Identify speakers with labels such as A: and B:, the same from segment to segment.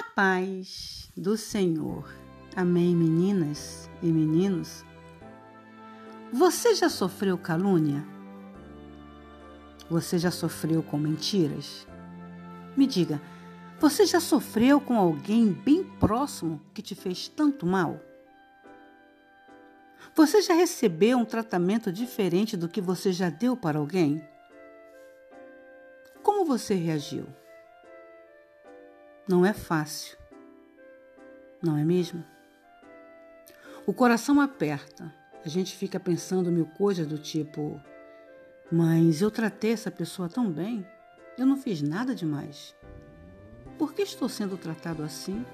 A: A paz do Senhor. Amém, meninas e meninos. Você já sofreu calúnia? Você já sofreu com mentiras? Me diga, você já sofreu com alguém bem próximo que te fez tanto mal? Você já recebeu um tratamento diferente do que você já deu para alguém? Como você reagiu? Não é fácil, não é mesmo? O coração aperta, a gente fica pensando mil coisas do tipo: mas eu tratei essa pessoa tão bem, eu não fiz nada demais. Por que estou sendo tratado assim?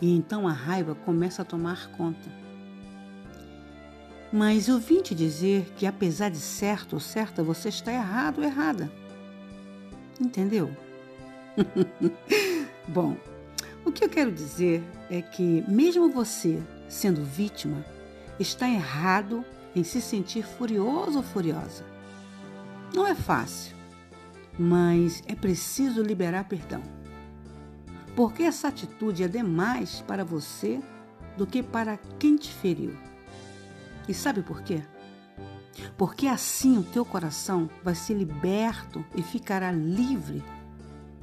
A: E então a raiva começa a tomar conta. Mas eu vim te dizer que, apesar de certo ou certa, você está errado ou errada. Entendeu? Bom, o que eu quero dizer é que, mesmo você sendo vítima, está errado em se sentir furioso ou furiosa. Não é fácil, mas é preciso liberar perdão. Porque essa atitude é demais para você do que para quem te feriu. E sabe por quê? Porque assim o teu coração vai ser liberto e ficará livre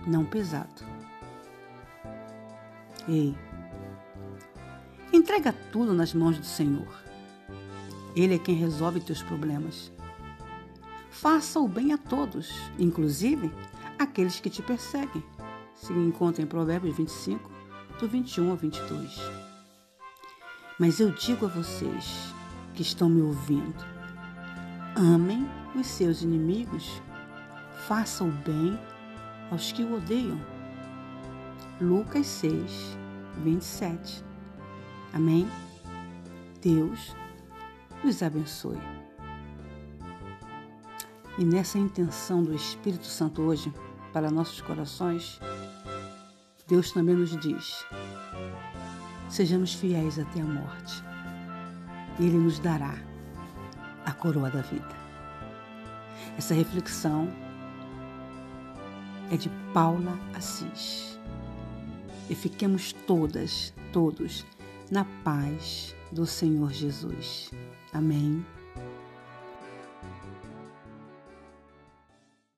A: não pesado. Ei, entrega tudo nas mãos do Senhor. Ele é quem resolve teus problemas. Faça o bem a todos, inclusive aqueles que te perseguem. Se encontra em Provérbios 25, do 21 ao 22. Mas eu digo a vocês que estão me ouvindo: amem os seus inimigos, façam o bem aos que o odeiam. Lucas 6, 27. Amém? Deus nos abençoe. E nessa intenção do Espírito Santo hoje para nossos corações, Deus também nos diz: sejamos fiéis até a morte. Ele nos dará a coroa da vida. Essa reflexão é de Paula Assis. E fiquemos todas, todos, na paz do Senhor Jesus. Amém.